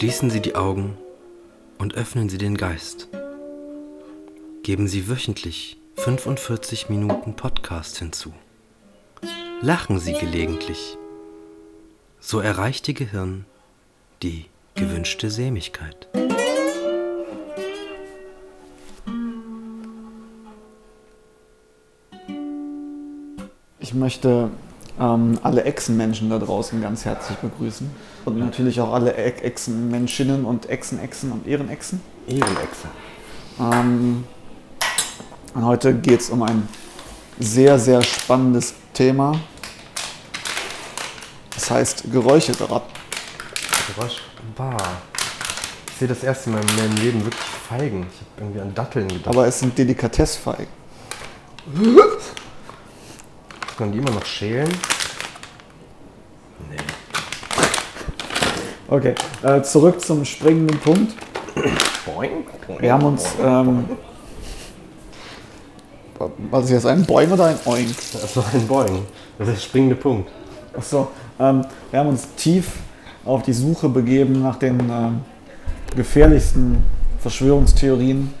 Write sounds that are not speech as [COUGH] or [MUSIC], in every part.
Schließen Sie die Augen und öffnen Sie den Geist. Geben Sie wöchentlich 45 Minuten Podcast hinzu. Lachen Sie gelegentlich. So erreicht Ihr Gehirn die gewünschte Sämigkeit. Ich möchte ähm, alle Echsenmenschen da draußen ganz herzlich begrüßen. Und natürlich auch alle E- Echsenmenschinnen und Echsenechsen und Ehrenechsen. Ehrenechse. Ähm, und heute geht es um ein sehr, sehr spannendes Thema. Das heißt Geräuscheraten. Geräusch. Bah. Ich sehe das erste Mal in meinem Leben wirklich Feigen. Ich habe irgendwie an Datteln gedacht. Aber es sind Delikatessfeigen. [LAUGHS] Kann man die immer noch schälen? Nee. Okay, äh, zurück zum springenden Punkt. Boing. Wir haben uns. Ähm, was ist jetzt ein Boing oder ein Oink? Das war ein Boing. Das ist der springende Punkt. Achso, ähm, wir haben uns tief auf die Suche begeben nach den ähm, gefährlichsten Verschwörungstheorien,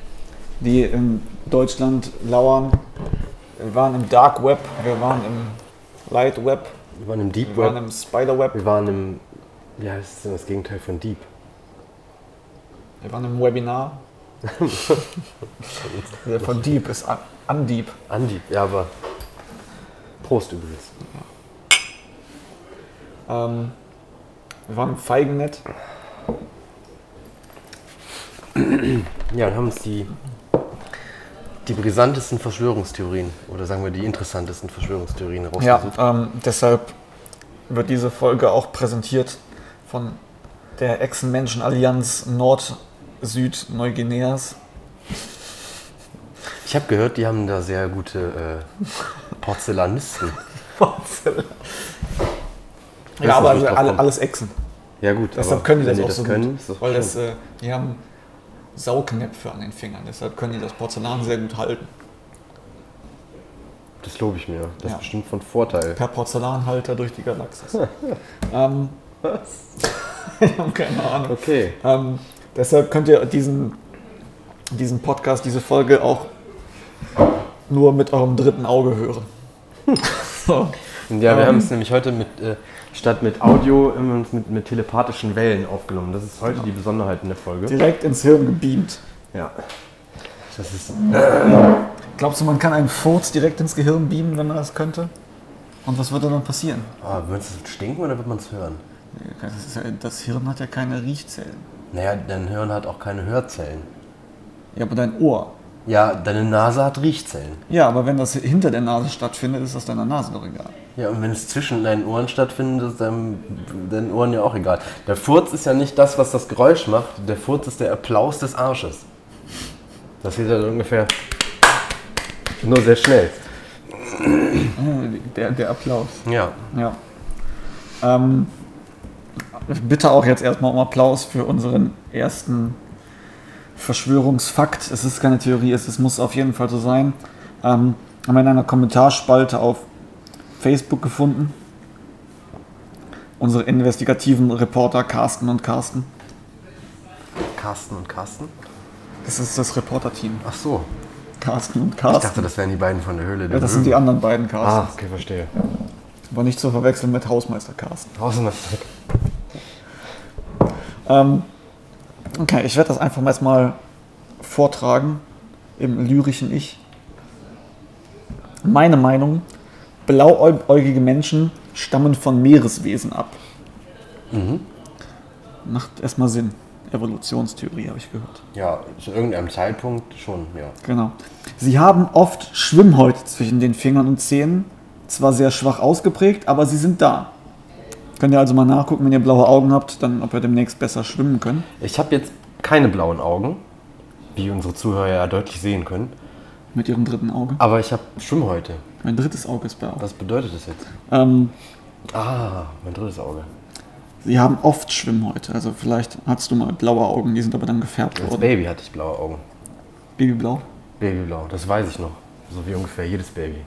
die in Deutschland lauern. Wir waren im Dark Web, wir waren im Light Web, Wir waren im Deep wir waren Web. im Spider Web, Wir waren im. Ja, das ist denn das Gegenteil von Deep. wir waren im Webinar. [LAUGHS] Der von Deep ist an, Undeep. Andeep, ja, aber. Prost übrigens. Ähm, wir waren im Feigennet. Ja, und haben uns die, die brisantesten Verschwörungstheorien, oder sagen wir die interessantesten Verschwörungstheorien Ja, rausgesucht. ähm, deshalb wird diese Folge auch präsentiert von der Echsenmenschenallianz Nord-Süd-Neuguineas. Ich habe gehört, die haben da sehr gute äh, Porzellanisten. [LAUGHS] Ja, aber kommen. alles Echsen. Ja gut, Deshalb können die das auch so können, gut. Weil das, äh, die haben Saugnäpfe an den Fingern. Deshalb können die das Porzellan sehr gut halten. das lobe ich mir. Das Ja. ist bestimmt von Vorteil. Per Porzellanhalter durch die Galaxis. [LAUGHS] ähm, [LAUGHS] ich habe keine Ahnung. Okay. Ähm, deshalb könnt ihr diesen, diesen Podcast, diese Folge auch nur mit eurem dritten Auge hören. [LAUGHS] so. Ja, wir Ähm. haben es nämlich heute mit, äh, statt mit Audio immer uns mit, mit telepathischen Wellen aufgenommen. Das ist heute die Besonderheit in der Folge. Direkt ins Hirn gebeamt. Ja. Das ist. Glaubst du, man kann einen Furz direkt ins Gehirn beamen, wenn man das könnte? Und was würde dann passieren? Oh, wird es stinken oder wird man es hören? Das, ja, das Hirn hat ja keine Riechzellen. Naja, dein Hirn hat auch keine Hörzellen. Ja, aber dein Ohr. Ja, deine Nase hat Riechzellen. Ja, aber wenn das hinter der Nase stattfindet, ist das deiner Nase doch egal. Ja, und wenn es zwischen deinen Ohren stattfindet, ist deinem, deinen Ohren ja auch egal. Der Furz ist ja nicht das, was das Geräusch macht. Der Furz ist der Applaus des Arsches. Das geht dann ungefähr nur sehr schnell. Der, der Applaus. Ja. Ja. Ähm, bitte auch jetzt erstmal um Applaus für unseren ersten Verschwörungsfakt. Es ist keine Theorie, es, es muss auf jeden Fall so sein. Ähm, haben wir in einer Kommentarspalte auf Facebook gefunden. Unsere investigativen Reporter Carsten und Carsten. Carsten und Carsten? Das ist das Reporterteam. Ach so. Carsten und Ich Carsten. dachte, das wären die beiden von der Höhle. der ja, das sind die anderen beiden Carsten. Ah, okay, verstehe. Aber nicht zu verwechseln mit Hausmeister Carsten. Das Ähm, okay, ich werde das einfach mal vortragen im lyrischen Ich. Meine Meinung, blauäugige Menschen stammen von Meereswesen ab. Macht erstmal Sinn. Evolutionstheorie habe ich gehört. Ja, zu irgendeinem Zeitpunkt schon, ja. Genau. Sie haben oft Schwimmhäute zwischen den Fingern und Zähnen. Zwar sehr schwach ausgeprägt, aber sie sind da. Könnt ihr also mal nachgucken, wenn ihr blaue Augen habt, dann ob ihr demnächst besser schwimmen könnt. Ich habe jetzt keine blauen Augen, wie unsere Zuhörer ja deutlich sehen können. Mit ihrem dritten Auge. Aber ich habe Schwimmhäute. Mein drittes Auge ist blau. Was bedeutet das jetzt? Ähm, Ah, mein drittes Auge. sie haben oft Schwimmhäute. Also vielleicht hattest du mal blaue Augen, die sind aber dann gefärbt Als worden. Baby hatte ich blaue Augen. Babyblau. Babyblau, das weiß ich noch. So wie ungefähr jedes Baby.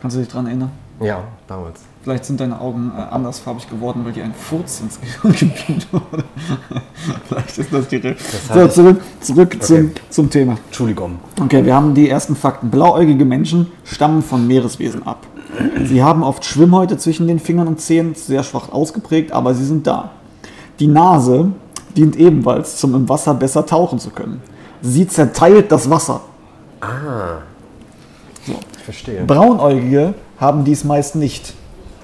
Kannst du dich dran erinnern? Ja, damals. Vielleicht sind deine Augen äh, andersfarbig geworden, weil dir ein Furz ins Gehirn [LAUGHS] geblieben wurde. Vielleicht ist das die Re So, heißt- zurück, zurück zum, Okay. zum Thema. Entschuldigung. Okay, wir haben die ersten Fakten. Blauäugige Menschen stammen von Meereswesen ab. Sie haben oft Schwimmhäute zwischen den Fingern und Zehen, sehr schwach ausgeprägt, aber sie sind da. Die Nase dient ebenfalls, zum im Wasser besser tauchen zu können. Sie zerteilt das Wasser. Ah. Verstehe. Braunäugige haben dies meist nicht.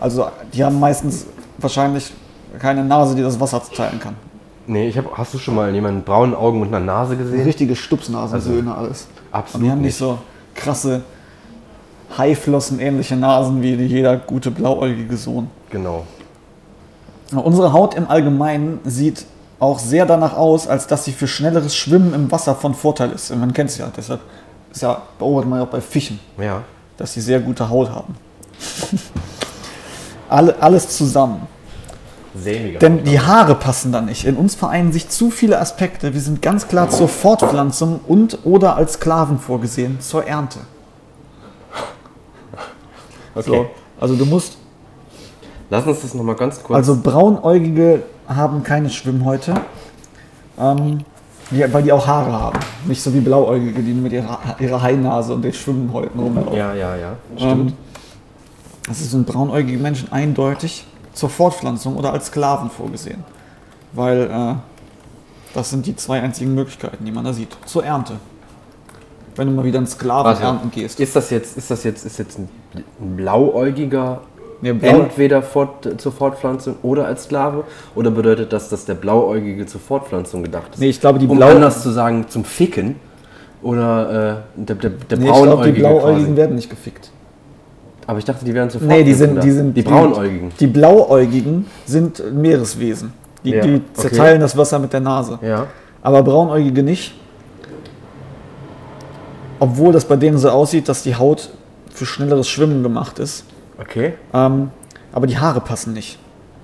Also die haben meistens wahrscheinlich keine Nase, die das Wasser teilen kann. Nee, ich hab, hast du schon mal jemanden mit braunen Augen und einer Nase gesehen? Richtige Stupsnasensöhne alles. Absolut Und die haben nicht nicht. so krasse Haiflossen-ähnliche Nasen wie jeder gute blauäugige Sohn. Genau. Unsere Haut im Allgemeinen sieht auch sehr danach aus, als dass sie für schnelleres Schwimmen im Wasser von Vorteil ist. Und man kennt es ja, deshalb ist ja, beobachtet man ja auch bei Fischen, Ja. Dass sie sehr gute Haut haben. Alle, alles zusammen. Sämiger. Denn die Haare passen da nicht. In uns vereinen sich zu viele Aspekte. Wir sind ganz klar zur Fortpflanzung und oder als Sklaven vorgesehen zur Ernte. okay. So, also du musst, Lass uns das nochmal ganz kurz. also Braunäugige haben keine Schwimmhäute, ähm, die, weil die auch Haare haben. Nicht so wie Blauäugige, die mit ihrer, ihrer Hainase und den Schwimmhäuten rumlaufen. ja, ja, ja. Ähm, das sind braunäugige Menschen eindeutig zur Fortpflanzung oder als Sklaven vorgesehen. Weil äh, das sind die zwei einzigen Möglichkeiten, die man da sieht. Zur Ernte. Wenn du mal wieder einen Sklaven Warte. ernten gehst. Ist das jetzt, ist das jetzt, ist jetzt ein blauäugiger Blau, entweder fort, zur Fortpflanzung oder als Sklave? Oder bedeutet das, dass der Blauäugige zur Fortpflanzung gedacht ist? nee, ich glaube, die, um Blau, anders zu sagen, zum Ficken? Oder äh, der, der, der nee, ich glaube, die Braunäugige Blauäugigen quasi? werden nicht gefickt. Aber ich dachte, die wären zur Nee, die sind, die sind Die Braunäugigen. Die Blauäugigen sind Meereswesen. Die, Ja, die okay. zerteilen das Wasser mit der Nase. Ja. Aber Braunäugige nicht. Obwohl das bei denen so aussieht, dass die Haut für schnelleres Schwimmen gemacht ist. Okay. Ähm, aber die Haare passen nicht.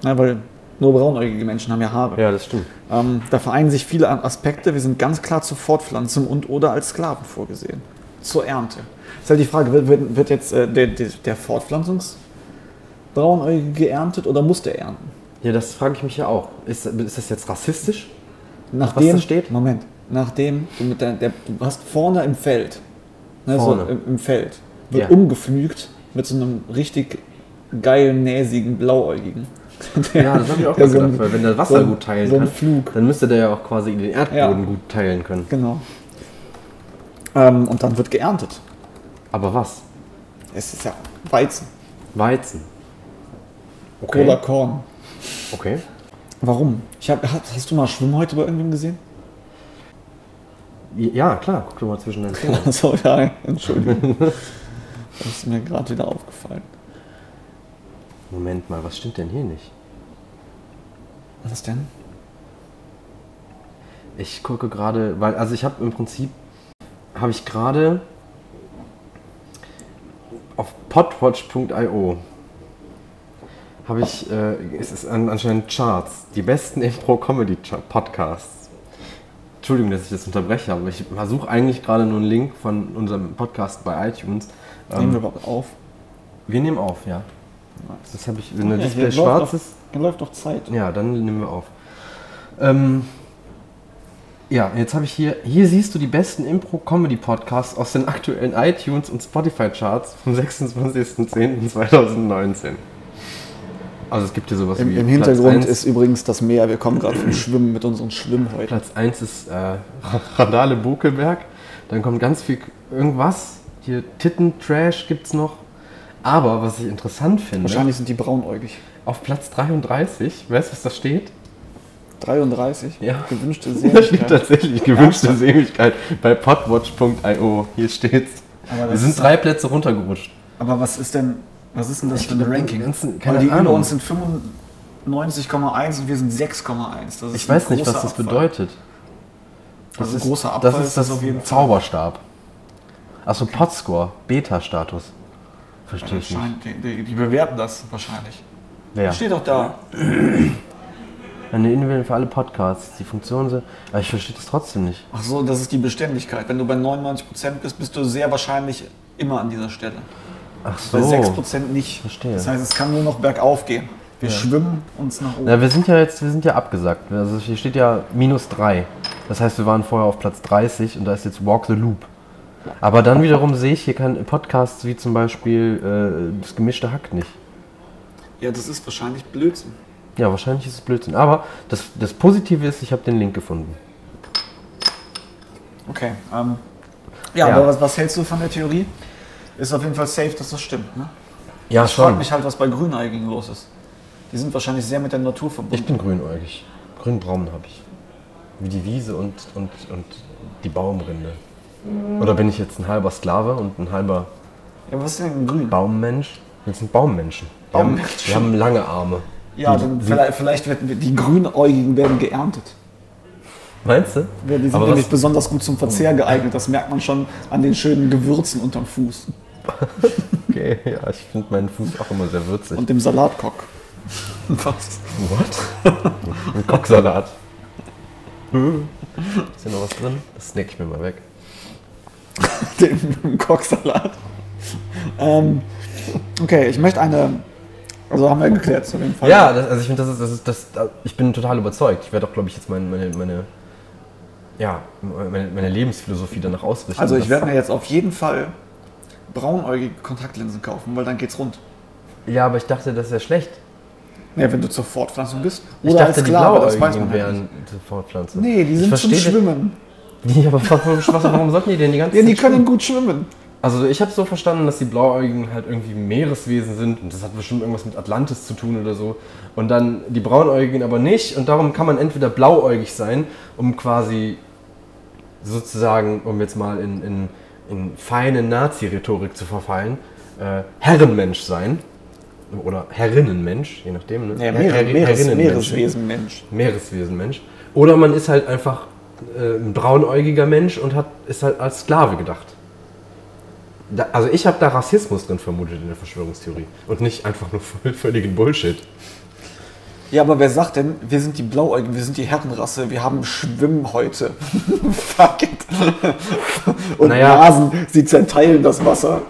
Ja, weil nur braunäugige Menschen haben ja Haare. Ja, das stimmt. Ähm, da vereinen sich viele Aspekte. Wir sind ganz klar zur Fortpflanzung und oder als Sklaven vorgesehen. Zur Ernte. Ist halt die Frage, wird, wird, jetzt äh, der, der, der Fortpflanzungsbraunäugige geerntet oder muss der ernten? Ja, das frage ich mich ja auch. Ist, ist das jetzt rassistisch? Nachdem, da steht? Moment, nachdem du mit der, der du hast vorne im Feld, ne, Vorne. So im, im Feld, wird Ja. umgepflügt mit so einem richtig geilen, näsigen Blauäugigen. Ja, das habe ich auch [LAUGHS] Der mal so ein- weil wenn der Wasser so gut teilen so ein kann, Flug. dann müsste der ja auch quasi den Erdboden Ja. gut teilen können. Genau. Ähm, und dann wird geerntet. Aber was? Es ist ja Weizen Weizen. oder Korn. Okay. Warum? Ich hab, hast, du mal Schwimmhäute bei irgendwem gesehen? Ja, klar, guck doch mal zwischen [LAUGHS] Fingern. Achso, ja, Entschuldigung. [LAUGHS] das ist mir gerade wieder aufgefallen. Moment mal, was stimmt denn hier nicht? Was denn? Ich gucke gerade, weil, also ich habe im Prinzip, habe ich gerade auf podwatch.io habe ich, äh, es ist an, anscheinend Charts, die besten [LAUGHS] Impro-Comedy-Podcasts. Entschuldigung, dass ich das unterbreche, aber ich versuche eigentlich gerade nur einen Link von unserem Podcast bei iTunes. Nehmen wir Ähm, überhaupt auf? wir nehmen auf, ja. Das habe ich, wenn der Ja, Display hier schwarz ist, hier läuft doch Zeit. ja, dann nehmen wir auf. Ähm, ja, jetzt habe ich hier, hier siehst du die besten Impro-Comedy-Podcasts aus den aktuellen iTunes und Spotify-Charts vom 26.10.2019. Also es gibt hier sowas Im, wie Im Hintergrund ist übrigens das Meer. Wir kommen gerade vom Schwimmen mit unseren Schwimmhäuten. Platz 1 ist äh, Randale Bukelberg. Dann kommt ganz viel irgendwas. Hier Titten-Trash gibt es noch. Aber was ich interessant finde, Wahrscheinlich sind die braunäugig. auf Platz 33, weißt du, was da steht? 33? Ja. Gewünschte [LAUGHS] Da steht Seligkeit. tatsächlich gewünschte Ernsthaft? Bei podwatch.io. Hier steht's. Das Wir sind ist- drei Plätze runtergerutscht. Aber was ist denn, was ist denn das für ein Ranking? die ganzen- Weil keine die über Ahnung. uns sind 95,1 und wir sind 6,1. Das ist Ich weiß nicht, was das bedeutet. Also ein großer Abfall das ist das auf jeden Fall. Zauberstab. Achso, Podscore, Beta-Status. Verstehe ich nicht. Die, die, die bewerten das wahrscheinlich. Wer? Steht doch da. [CLEARS THROAT] Eine Individuelle für alle Podcasts. Die Funktion sind. Aber ich verstehe das trotzdem nicht. Ach so, das ist die Beständigkeit. Wenn du bei 99% bist, bist du sehr wahrscheinlich immer an dieser Stelle. Ach bei so. 6% nicht. Verstehe. Das heißt, es kann nur noch bergauf gehen. Wir schwimmen uns nach oben. Na, wir sind ja jetzt, wir sind ja abgesagt. Also hier steht ja minus 3. Das heißt, wir waren vorher auf Platz 30 und da ist jetzt Walk the Loop. Aber dann wiederum sehe ich hier keine Podcasts wie zum Beispiel äh, das gemischte Hack nicht. Ja, das ist wahrscheinlich Blödsinn. Ja, wahrscheinlich ist es Blödsinn. Aber das, das Positive ist, ich habe den Link gefunden. Okay. Ähm, ja, Ja. aber was, was hältst du von der Theorie? Ist auf jeden Fall safe, dass das stimmt. Ne? Ja, Ich frage mich halt, was bei Grüneigigen los ist. Die sind wahrscheinlich sehr mit der Natur Ich verbunden. bin grünäugig. Grünbraun habe ich. Wie die Wiese und, und, und die Baumrinde. Oder bin ich jetzt ein halber Sklave und ein halber Ja, was ist denn Grün? Baummensch? Wir sind Baummenschen. Wir haben, Baummenschen. wir haben lange Arme. Ja, Die- dann vielleicht, vielleicht werden wir- die Grünäugigen werden geerntet. Meinst du? Ja, die sind Aber nämlich was- besonders gut zum Verzehr geeignet. Das merkt man schon an den schönen Gewürzen unterm Fuß [LAUGHS] Okay, ja, ich finde meinen Fuß auch immer sehr würzig. und dem Salatkock. Was? What? Ein Kocksalat. [LAUGHS] Ist hier noch was drin? Das snack ich mir mal weg. [LAUGHS] Dem Kocksalat. ähm, okay, ich möchte eine. Also haben wir geklärt, auf jeden Fall. Ja, das, also ich finde, das ist, das ist, das, da- ich bin total überzeugt. Ich werde auch, glaube ich, jetzt meine, meine, meine, ja, meine, meine Lebensphilosophie danach ausrichten. Also ich werde mir jetzt auf jeden Fall braunäugige Kontaktlinsen kaufen, weil dann geht's rund. Ja, aber ich dachte, das wäre schlecht. Ja, wenn du zur Fortpflanzung bist. Ich Oder dachte, als die Sklave, das weiß Blauäugigen man halt wären zur Fortpflanzung. Nee, die Ich sind zum Schwimmen. Die, aber warum, warum sollten die denn die ganze [LAUGHS] Ja, die Zeit können gut schwimmen. Also ich habe so verstanden, dass die Blauäugigen halt irgendwie Meereswesen sind und das hat bestimmt irgendwas mit Atlantis zu tun oder so. Und dann die Braunäugigen aber nicht und darum kann man entweder blauäugig sein, um quasi sozusagen, um jetzt mal in, in, in feine Nazi-Rhetorik zu verfallen, äh, Herrenmensch sein oder Herrinnenmensch, je nachdem. Ne? Ja, Meere, Her- Meeres, Herrinnenmensch. Meereswesen, Mensch. Meereswesenmensch. Oder man ist halt einfach äh, ein braunäugiger Mensch und hat, ist halt als Sklave gedacht. Da, also ich habe da Rassismus drin vermutet in der Verschwörungstheorie und nicht einfach nur [LAUGHS] völligen Bullshit. Ja, aber wer sagt denn, wir sind die Blauäugigen, wir sind die Herrenrasse, wir haben Schwimmhäute. [LAUGHS] Fuck it. Und Naja. Nasen, sie zerteilen das Wasser.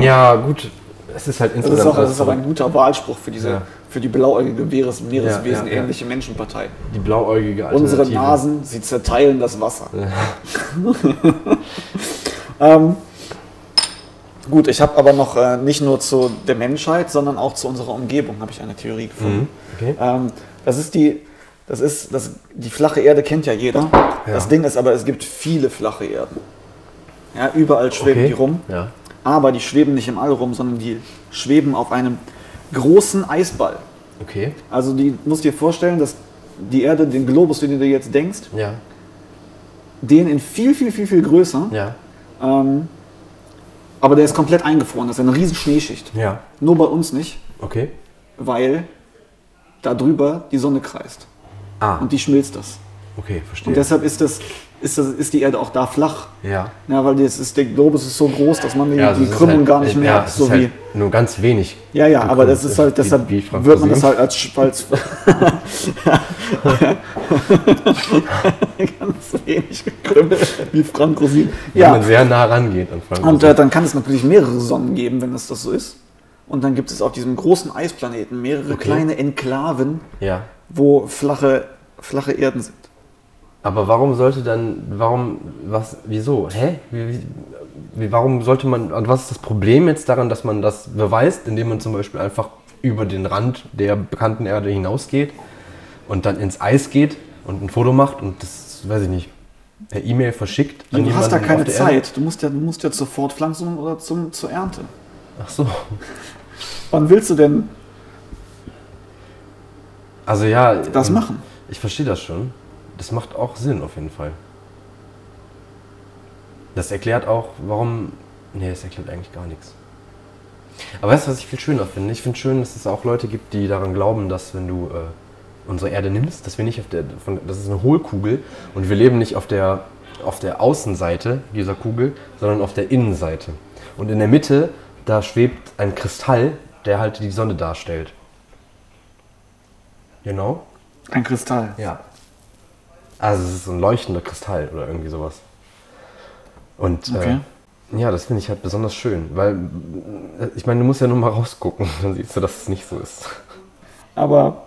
Ja, gut, es ist halt Das ist, insgesamt auch, das ist aber ein so. guter Wahlspruch für diese, Ja. Für die blauäugige Meeres, Meereswesen Ja, ja, ja. ähnliche Menschenpartei. die blauäugige Unsere Alternative. Nasen, sie zerteilen das Wasser. [LAUGHS] ähm, gut, ich habe aber noch äh, nicht nur zu der Menschheit, sondern auch zu unserer Umgebung habe ich eine Theorie gefunden. Mhm, okay. Ähm, das ist die, das ist, das, die flache Erde kennt ja jeder. Das Ding ist aber, es gibt viele flache Erden. Ja, überall schweben Okay. die rum. Ja. Aber die schweben nicht im All rum, sondern die schweben auf einem großen Eisball. Okay. Also die musst dir vorstellen, dass die Erde, den Globus, den du dir jetzt denkst, Ja. den in viel, viel, viel, viel größer. Ja. Ähm, aber der ist komplett eingefroren. Das ist eine riesen Schneeschicht. Ja. Nur bei uns nicht, Okay. weil da drüber die Sonne kreist. Ah, Und die schmilzt das. okay, verstehe. Und deshalb ist, das, ist, das, ist die Erde auch da flach. ja. Ja, weil das ist, der Globus ist so groß, dass man die, Ja, also die Krümmung halt- gar nicht ja, merkt. es so wie, halt nur ganz wenig. ja, ja, aber das ist halt, wie- deshalb wie Frank wird man das halt als, als [LAUGHS] [LAUGHS] ganz wenig gekrümmt, wie Frank Rosin. Wenn Ja, man sehr nah rangeht an Frank Und äh, dann kann es natürlich mehrere Sonnen geben, wenn es das so ist. Und dann gibt es auf diesem großen Eisplaneten mehrere Okay. kleine Enklaven, ja. wo flache, flache Erden sind. Aber warum sollte dann, warum, was, wieso? Hä? Wie, wie, warum sollte man, und was ist das Problem jetzt daran, dass man das beweist, indem man zum Beispiel einfach über den Rand der bekannten Erde hinausgeht und dann ins Eis geht und ein Foto macht und das, weiß ich nicht, per E-Mail verschickt Du hast da keine Erde? Zeit. Du musst ja, du musst ja zur Fortpflanzung oder zum, zur Ernte. Ach so. Wann willst du denn Also ja. das machen? Ich verstehe das schon. Das macht auch Sinn auf jeden Fall. Das erklärt auch, warum. Nee, das erklärt eigentlich gar nichts. Aber weißt du, was ich viel schöner finde? Ich finde schön, dass es auch Leute gibt, die daran glauben, dass wenn du äh, unsere Erde nimmst, dass wir nicht auf der. Von, das ist eine Hohlkugel und wir leben nicht auf der, auf der Außenseite dieser Kugel, sondern auf der Innenseite. Und in der Mitte, da schwebt ein Kristall, der halt die Sonne darstellt. Genau? Ein Kristall. Ja. Also es ist so ein leuchtender Kristall oder irgendwie sowas. Und Okay. äh, Ja, das finde ich halt besonders schön, weil äh, ich meine, du musst ja nur mal rausgucken, [LAUGHS] dann siehst du, dass es nicht so ist. Aber,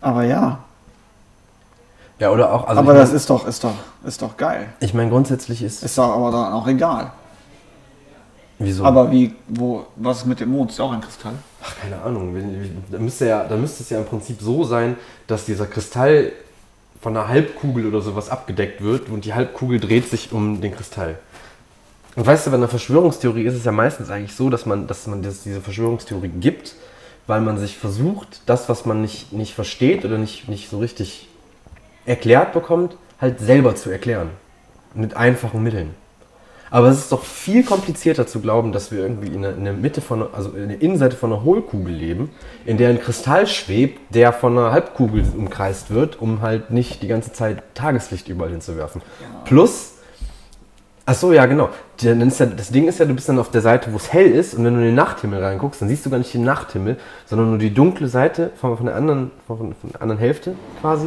aber ja. Ja, oder auch, also aber das mein- ist doch, ist doch, ist doch geil. ich meine, grundsätzlich ist, Ist doch aber dann auch egal. wieso? Aber wie, wo, was ist mit dem Mond? Ist auch ein Kristall? Ach, keine Ahnung. Da müsste, ja, da müsste es ja im Prinzip so sein, dass dieser Kristall von einer Halbkugel oder sowas abgedeckt wird und die Halbkugel dreht sich um den Kristall. Und weißt du, bei einer Verschwörungstheorie ist es ja meistens eigentlich so, dass man, dass man das, diese Verschwörungstheorie gibt, weil man sich versucht, das, was man nicht, nicht versteht oder nicht, nicht so richtig erklärt bekommt, halt selber zu erklären. Mit einfachen Mitteln. Aber es ist doch viel komplizierter zu glauben, dass wir irgendwie in der, in der Mitte von, also in der Innenseite von einer Hohlkugel leben, in der ein Kristall schwebt, der von einer Halbkugel umkreist wird, um halt nicht die ganze Zeit Tageslicht überall hinzuwerfen. Plus, ach so, ja genau, dann ist ja, das Ding ist ja, du bist dann auf der Seite, wo es hell ist und wenn du in den Nachthimmel reinguckst, dann siehst du gar nicht den Nachthimmel, sondern nur die dunkle Seite von, von, der, anderen, von, von der anderen Hälfte quasi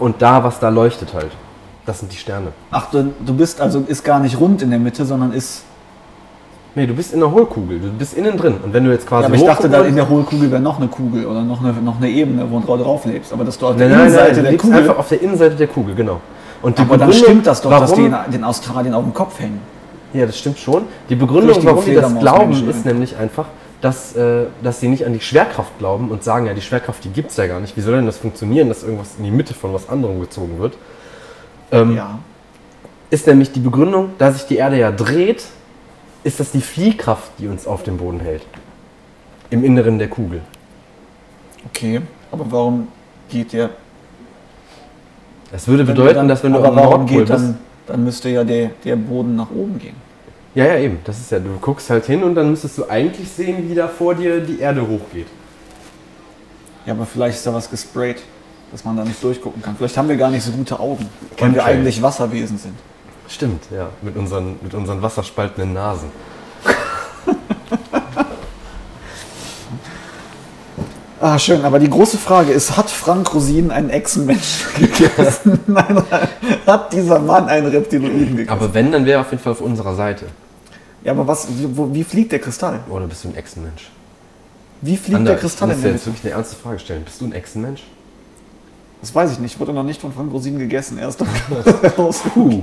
und da, was da leuchtet halt. Das sind die Sterne. Ach, du, du bist also, ist gar nicht rund in der Mitte, sondern ist. Nee, du bist in der Hohlkugel, du bist innen drin. Und wenn du jetzt quasi Ja, aber ich dachte, da in der Hohlkugel wäre noch eine Kugel oder noch eine, noch eine Ebene, wo du drauf lebst. Aber dass du auf der Nein, nein, Innenseite nein, der Kugel. einfach auf der Innenseite der Kugel, genau. Und die aber dann Begründung, stimmt das doch, dass die warum- in, den Australien auf dem Kopf hängen. Ja, das stimmt schon. Die Begründung, Richtige warum die das glauben, ist nämlich einfach, dass, äh, dass sie nicht an die Schwerkraft glauben und sagen, ja, die Schwerkraft, die gibt es ja gar nicht. Wie soll denn das funktionieren, dass irgendwas in die Mitte von was anderem gezogen wird? Ähm, Ja. Ist nämlich die Begründung, da sich die Erde ja dreht, ist das die Fliehkraft, die uns auf dem Boden hält. Im Inneren der Kugel. Okay. Aber warum geht der. Das würde wenn bedeuten, dann, dass wenn du aber am warum Nordpol geht dann, dann müsste ja der, der Boden nach oben gehen. Ja, ja, eben. Das ist ja, du guckst halt hin und dann müsstest du eigentlich sehen, wie da vor dir die Erde hochgeht. Ja, aber vielleicht ist da was gesprayt, dass man da nicht durchgucken kann. Vielleicht haben wir gar nicht so gute Augen, weil wir Chemtrails. eigentlich Wasserwesen sind. Stimmt, ja. Mit unseren, mit unseren wasserspaltenden Nasen. [LAUGHS] Ah, schön, aber die große Frage ist, hat Frank Rosin einen Echsenmensch [LAUGHS] gegessen? [LAUGHS] Nein, hat dieser Mann einen Reptiloiden gegessen? Aber wenn, dann wäre er auf jeden Fall auf unserer Seite. ja, aber was, wie, wo, wie fliegt der Kristall? Oder bist du ein Echsenmensch? Wie fliegt Ander, der Kristall ich in muss der dir jetzt Mitte? wirklich eine ernste Frage stellen. Bist du ein Echsenmensch? Das weiß ich nicht, wurde noch nicht von Frank Rosin gegessen. Er ist doch [LAUGHS] raus. Puh.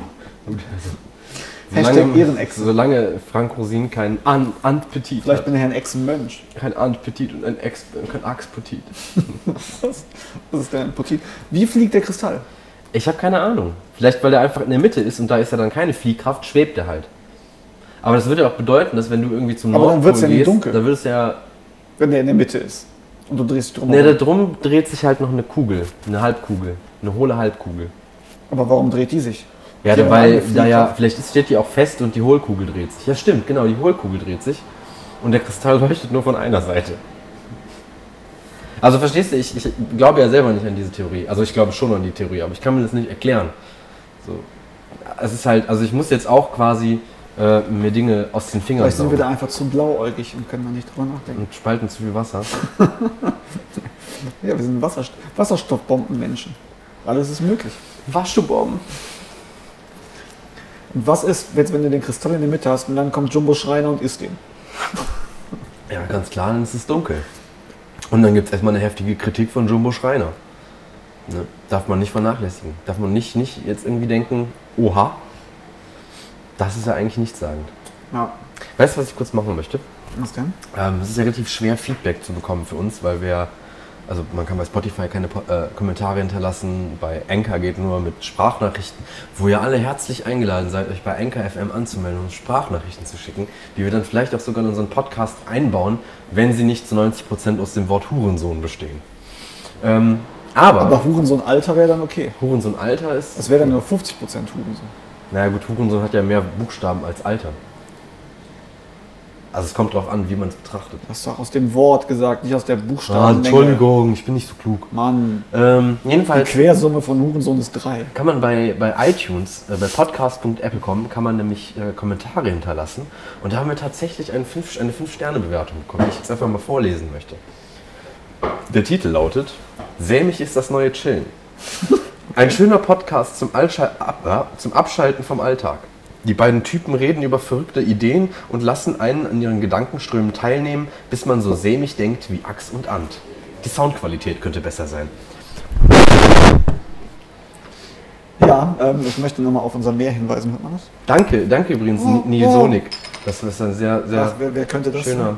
Hashtag Ehrenechse. solange Frank Rosin kein An Antpetit Vielleicht hat. bin ich ein Echsenmönch. Kein Antpetit und ein Ex kein Axpetit. [LAUGHS] Was, was ist denn ein Potit? Wie fliegt der Kristall? Ich habe keine Ahnung. Vielleicht, weil der einfach in der Mitte ist und da ist ja dann keine Fliehkraft, schwebt er halt. Aber das würde ja auch bedeuten, dass wenn du irgendwie zum Aber dann Nordpol wird's ja nicht gehst, dunkel. dann wird es ja Wenn der in der Mitte ist. Und du drehst dich drum. Ne, da herum. drum dreht sich halt noch eine Kugel, eine Halbkugel, eine hohle Halbkugel. aber warum dreht die sich? Ja, Die weil da ja, vielleicht steht die auch fest und die Hohlkugel dreht sich. Ja, stimmt, genau, die Hohlkugel dreht sich und der Kristall [LAUGHS] leuchtet nur von einer Seite. Also verstehst du, ich, ich glaube ja selber nicht an diese Theorie. Also ich glaube schon an die Theorie, aber ich kann mir das nicht erklären. So. Es ist halt, also ich muss jetzt auch quasi äh, mir Dinge aus den Fingern Vielleicht sind wir da einfach zu blauäugig und können da nicht drüber nachdenken. und spalten zu viel Wasser. [LAUGHS] Ja, wir sind Wasserst Wasserstoffbombenmenschen. Alles ist möglich. Waschebomben. Und was ist, jetzt, wenn du den Kristall in der Mitte hast und dann kommt Jumbo Schreiner und isst ihn? [LAUGHS] Ja, ganz klar, dann ist es dunkel. Und dann gibt es erstmal eine heftige Kritik von Jumbo Schreiner. Ne? Darf man nicht vernachlässigen. Darf man nicht, nicht jetzt irgendwie denken, oha, das ist ja eigentlich nichtssagend. Ja. Weißt du, was ich kurz machen möchte? Was denn? Ähm, es ist ja relativ schwer, Feedback zu bekommen für uns, weil wir, also man kann bei Spotify keine äh, Kommentare hinterlassen, bei Anchor geht nur mit Sprachnachrichten, wo ihr alle herzlich eingeladen seid, euch bei Anchor FM anzumelden und Sprachnachrichten zu schicken, die wir dann vielleicht auch sogar in unseren Podcast einbauen, wenn sie nicht zu 90% aus dem Wort Hurensohn bestehen. Ähm, aber, Aber Hurensohn Alter wäre dann okay. Hurensohn Alter ist. Das wäre dann nur 50% Hurensohn. Naja gut, Hurensohn hat ja mehr Buchstaben als Alter. Also es kommt drauf an, wie man es betrachtet. Das ist doch aus dem Wort gesagt, nicht aus der Ah, Buchstaben. Entschuldigung, ich bin nicht so klug. Mann, Ähm, die jedenfalls Quersumme von Hurensohn ist 3. kann man bei, bei iTunes, äh, bei podcast.apple.com, kann man nämlich äh, Kommentare hinterlassen. Und da haben wir tatsächlich eine 5 eine 5-Sterne-Bewertung bekommen, die ich jetzt einfach mal vorlesen möchte. Der Titel lautet: Sämig ist das neue Chillen. Ein schöner Podcast zum, Altschal ab, zum Abschalten vom Alltag. Die beiden Typen reden über verrückte Ideen und lassen einen an ihren Gedankenströmen teilnehmen, bis man so sämig denkt wie Axt und Ant. Die Soundqualität könnte besser sein. Ja, ähm, ich möchte nochmal auf unser Meer hinweisen. Hört man das? Danke, danke übrigens, Oh, oh. Sonic. Das ist ein sehr, sehr Ach, wer, wer das schöner, sein?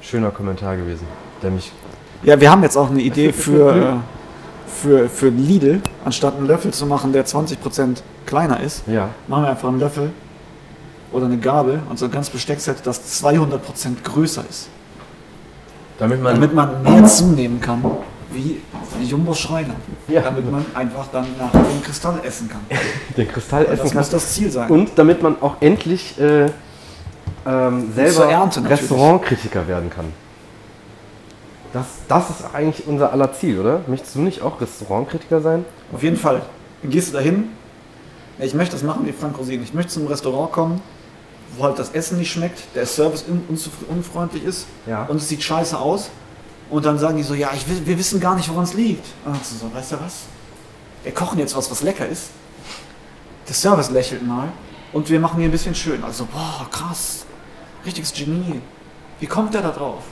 schöner Kommentar gewesen, der mich Ja, wir haben jetzt auch eine Idee für, für, für Lidl. Anstatt einen Löffel zu machen, der 20% kleiner ist, Ja. machen wir einfach einen Löffel oder eine Gabel und so ein ganz Besteckset, das 200% größer ist. Damit man. Damit man mehr zunehmen kann, wie Jumbo Schreiner. Ja. Damit man einfach dann nach dem Kristall essen kann. [LAUGHS] den Kristall essen Das kann. muss das Ziel sein. Und damit man auch endlich äh, ähm, selber. Restaurantkritiker werden kann. Das, das ist eigentlich unser aller Ziel, oder? Möchtest du nicht auch Restaurantkritiker sein? Auf jeden Fall. Gehst du dahin. Ich möchte das machen wie Frank Rosin. Ich möchte zum Restaurant kommen, wo halt das Essen nicht schmeckt, der Service unfreundlich ist Ja. und es sieht scheiße aus. Und dann sagen die so, ja, ich wir wissen gar nicht, woran es liegt. Und dann so, weißt du was? Wir kochen jetzt was, was lecker ist. Der Service lächelt mal und wir machen hier ein bisschen schön. Also, boah, krass. Richtiges Genie. Wie kommt der da drauf?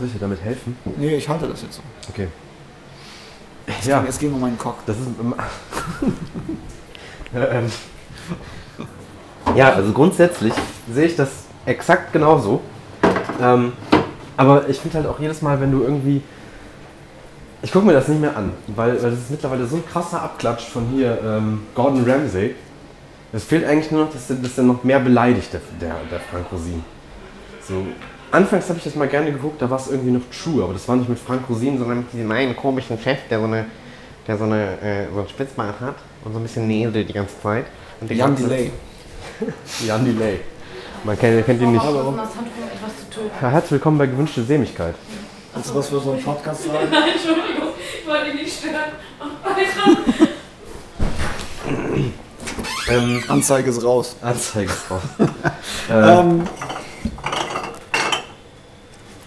Soll ich dir damit helfen? Nee, ich halte das jetzt so. Okay. Es, Ja, ging, es ging um meinen Cock. das ist. [LAUGHS] ähm, ja, also grundsätzlich sehe ich das exakt genauso. Ähm, aber ich finde halt auch jedes Mal, wenn du irgendwie. Ich gucke mir das nicht mehr an, weil, weil das ist mittlerweile so ein krasser Abklatsch von hier ähm, Gordon Ramsay. Es fehlt eigentlich nur noch, dass er, dass er noch mehr beleidigt, der, der, der Frank Rosin. So, anfangs habe ich das mal gerne geguckt, da war es irgendwie noch true, aber das war nicht mit Frank Rosin, sondern mit diesem einen komischen Chef, der so eine, der so eine, äh, so einen Spitzbart hat und so ein bisschen näselt die ganze Zeit. Und der Jan Delay. [LAUGHS] Jan Delay. Man kennt, kennt ihn nicht. Hallo. Das Handtuch, um etwas zu töten. Herzlich willkommen bei Gewünschte Sämigkeit. Willst du was für so einen Podcast sagen? [LAUGHS] Nein, Entschuldigung, ich wollte ihn nicht stören. Ähm, Anzeige ist raus. Anzeige ist raus. [LAUGHS] äh, Ähm,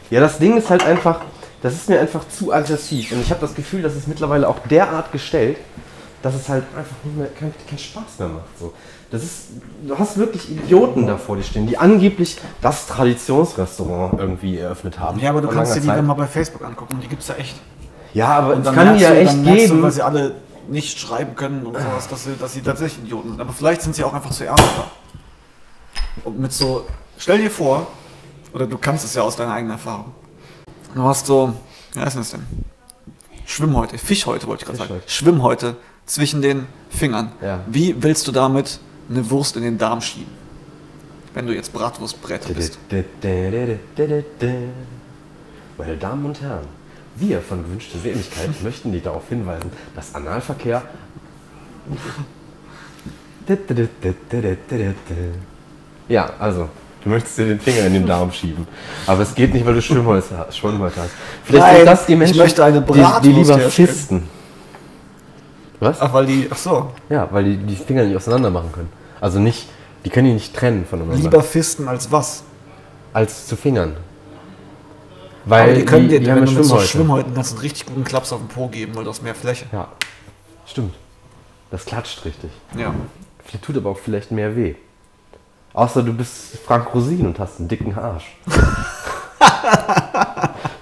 Ja, das Ding ist halt einfach, das ist mir einfach zu aggressiv. Und ich habe das Gefühl, dass es mittlerweile auch derart gestellt, dass es halt einfach nicht mehr, keinen keinen Spaß mehr macht. So. Das ist, du hast wirklich Idioten da vor dir stehen, die angeblich das Traditionsrestaurant irgendwie eröffnet haben. ja, aber du kannst dir die Zeit. dann mal bei Facebook angucken. Die gibt's ja echt. Ja, aber es dann kann die ja du- echt geben. Du, weil sie alle nicht schreiben können und sowas, dass sie, dass sie tatsächlich Idioten sind. Aber vielleicht sind sie auch einfach zu ernst da. Und mit so, stell dir vor, oder du kannst es ja aus deiner eigenen Erfahrung. Du hast so, wie heißt das denn? Schwimmhäute, Fischhäute wollte ich gerade sagen. Schwimmhäute zwischen den Fingern. Ja. Wie willst du damit eine Wurst in den Darm schieben? Wenn du jetzt Bratwurstbrett bist. Meine Damen und Herren, wir von Gewünschte Sämigkeit möchten dich darauf hinweisen, dass Analverkehr. Ja, also, du möchtest dir den Finger in den Darm schieben. Aber es geht nicht, weil du Schwimmhäute hast. Schwimmhäute hast. Vielleicht Nein, sind das die ich Menschen, möchte eine die, die lieber fisten. Was? Ach, weil die, ach so, Ja, weil die die Finger nicht auseinander machen können. Also nicht, die können die nicht trennen voneinander. lieber fisten als was? als zu Fingern. Weil Aber die können dir, die wenn du mit so Schwimmhäute. Schwimmhäuten kannst einen richtig guten Klaps auf den Po geben, weil du hast mehr Fläche. Ja, stimmt. Das klatscht richtig. Ja. Vielleicht tut aber auch vielleicht mehr weh. Außer du bist Frank Rosin und hast einen dicken Arsch. [LAUGHS]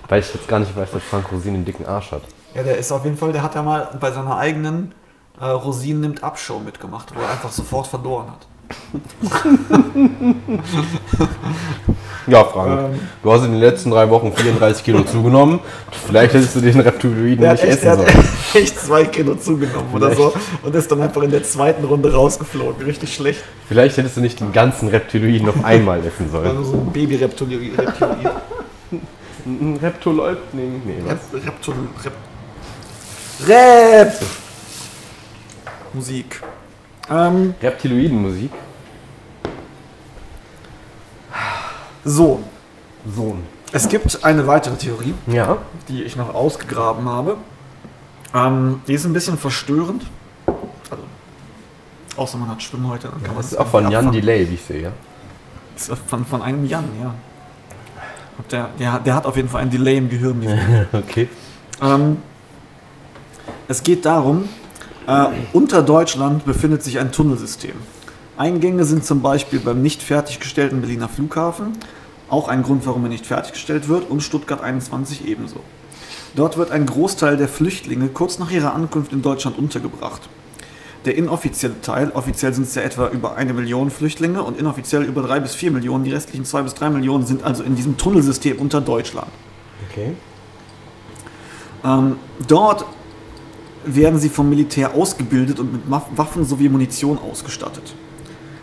Weil ich jetzt gar nicht weiß, dass Frank Rosin einen dicken Arsch hat. Ja, der ist auf jeden Fall, der hat ja mal bei seiner eigenen äh, Rosinen nimmt ab Show mitgemacht, wo er einfach sofort verloren hat. Ja, Frank. Ähm. Du hast in den letzten drei Wochen 34 Kilo zugenommen. Vielleicht hättest du den Reptiloiden nicht echt, essen sollen. hat [LAUGHS] echt zwei Kilo zugenommen oder so und ist dann einfach in der zweiten Runde rausgeflogen. Richtig schlecht. Vielleicht hättest du nicht den ganzen Reptiloiden auf einmal essen sollen. Also so ein Baby-Reptiloid. Reptiloid. Ein Reptoloid? Nee, nee? Rep, Reptul, Rep, Rap! Musik. Ähm, Reptiloidenmusik? so, Sohn. es gibt eine weitere Theorie. Ja. die ich noch ausgegraben habe. Ähm, die ist ein bisschen verstörend. Also, außer man hat Schwimmhäute, dann kann man Das ist auch von Jan. Delay, wie ich sehe. ja. Das ist Von, von einem Jan, ja. Der, der, der hat auf jeden Fall ein Delay im Gehirn. [LAUGHS] Okay. ähm, es geht darum, äh, unter Deutschland befindet sich ein Tunnelsystem. Eingänge sind zum Beispiel beim nicht fertiggestellten Berliner Flughafen, auch ein Grund, warum er nicht fertiggestellt wird, und Stuttgart 21 ebenso. Dort wird ein Großteil der Flüchtlinge kurz nach ihrer Ankunft in Deutschland untergebracht. Der inoffizielle Teil, offiziell sind es ja etwa über eine Million Flüchtlinge und inoffiziell über drei bis vier Millionen, die restlichen zwei bis drei Millionen sind also in diesem Tunnelsystem unter Deutschland. Okay. Ähm, dort werden sie vom Militär ausgebildet und mit Waff- Waffen sowie Munition ausgestattet.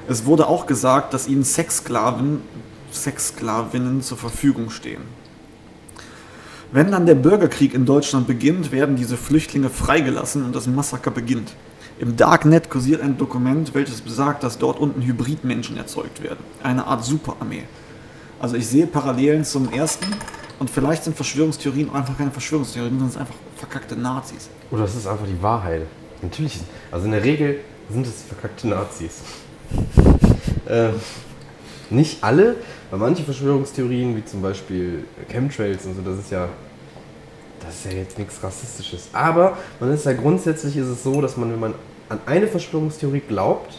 Es wurde auch gesagt, dass ihnen Sexsklaven, Sexsklavinnen zur Verfügung stehen. Wenn dann der Bürgerkrieg in Deutschland beginnt, werden diese Flüchtlinge freigelassen und das Massaker beginnt. Im Darknet kursiert ein Dokument, welches besagt, dass dort unten Hybridmenschen erzeugt werden. Eine Art Superarmee. Also ich sehe Parallelen zum ersten und vielleicht sind Verschwörungstheorien einfach keine Verschwörungstheorien, sondern es sind einfach verkackte Nazis. Oder es ist einfach die Wahrheit. Natürlich. Also in der Regel sind es verkackte Nazis. [LAUGHS] ähm, nicht alle, weil manche Verschwörungstheorien, wie zum Beispiel Chemtrails und so, das ist ja. Das ist ja jetzt nichts Rassistisches. Aber man ist ja grundsätzlich ist es so, dass man, wenn man an eine Verschwörungstheorie glaubt,